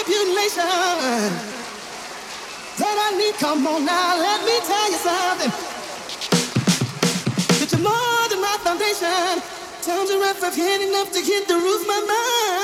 manipulation that I need. Come on now, let me tell you something. That you're more than my foundation. Times are rough, I've had enough to hit the roof, my mind.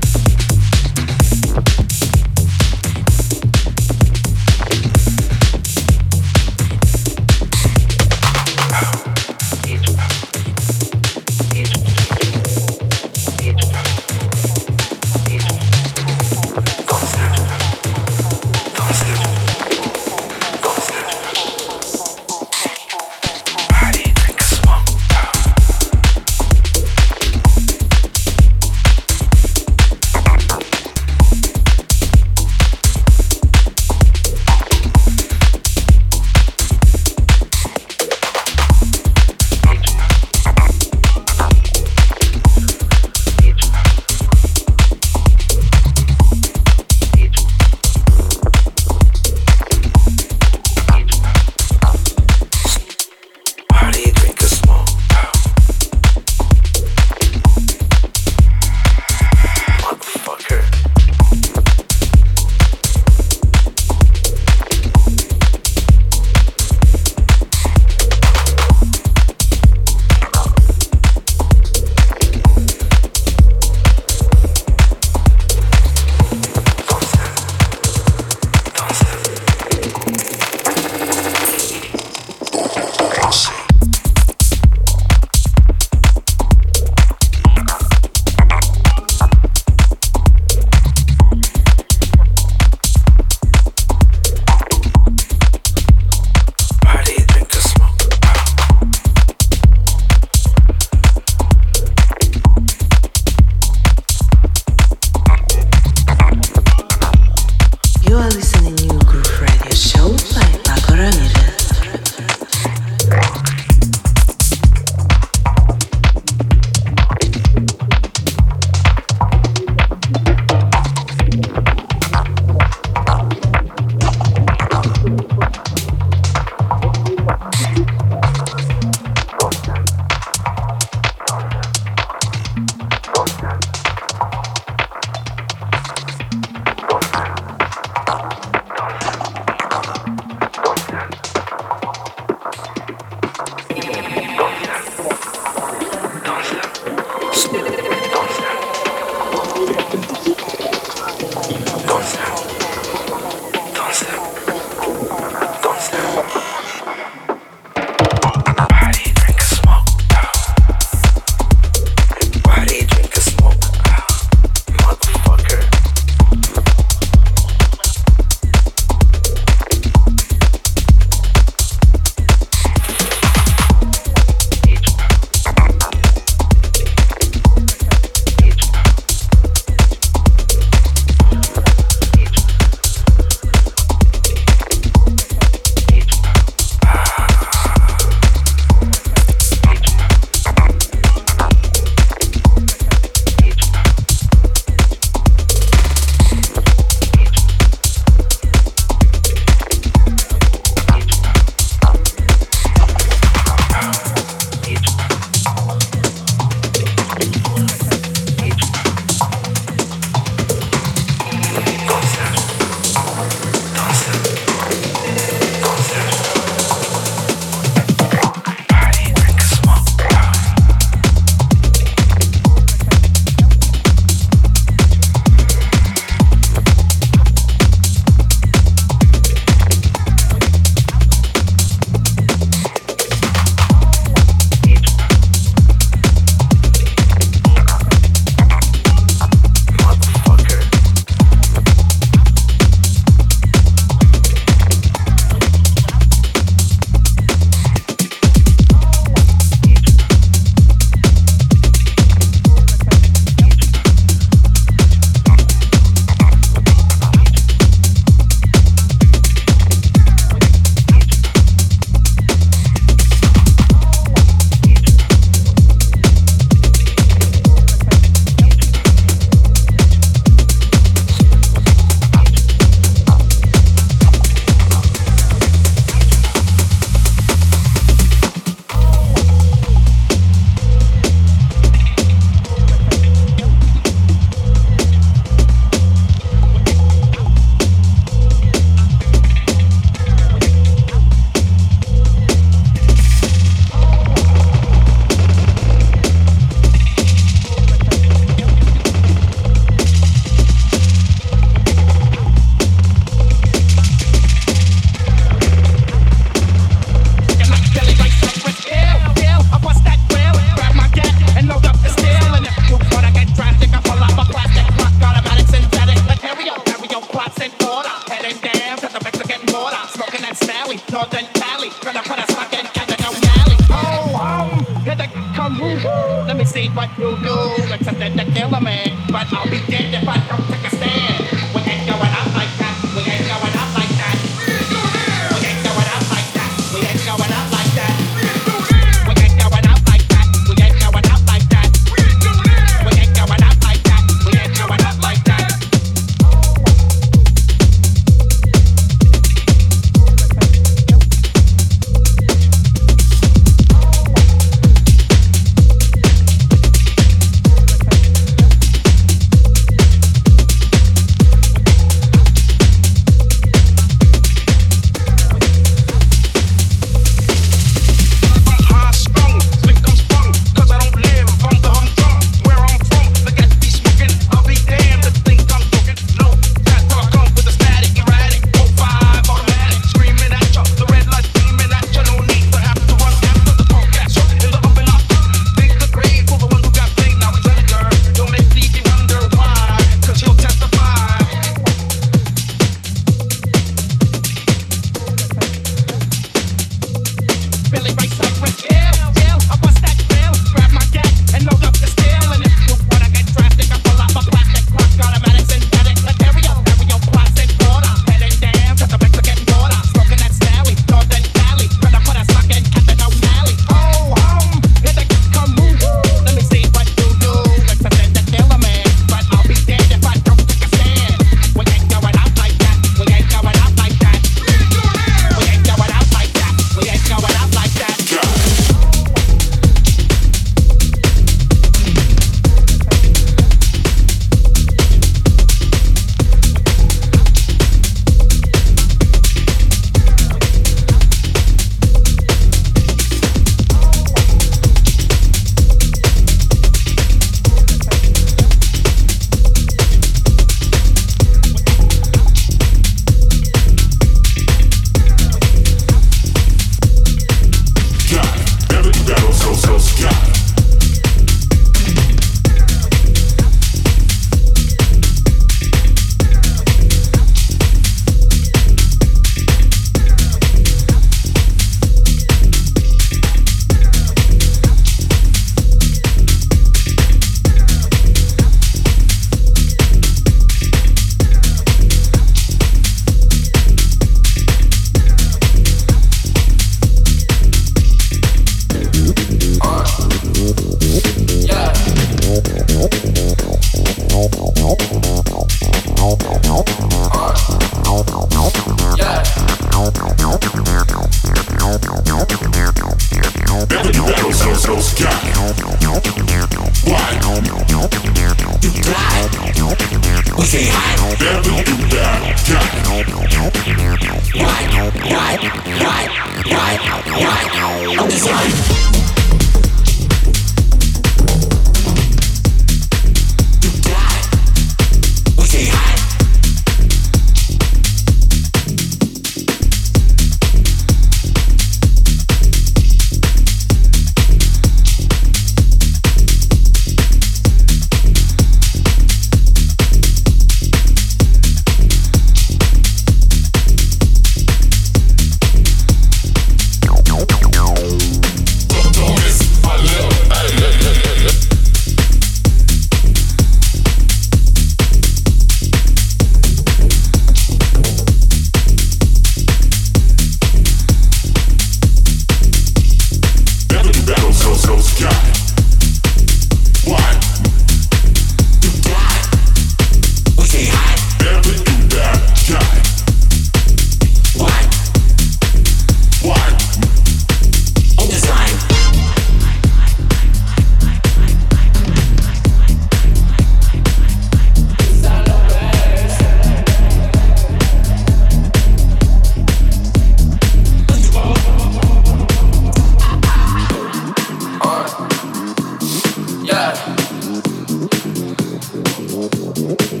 Mm-hmm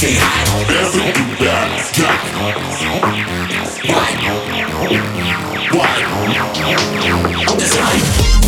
say hi. Design.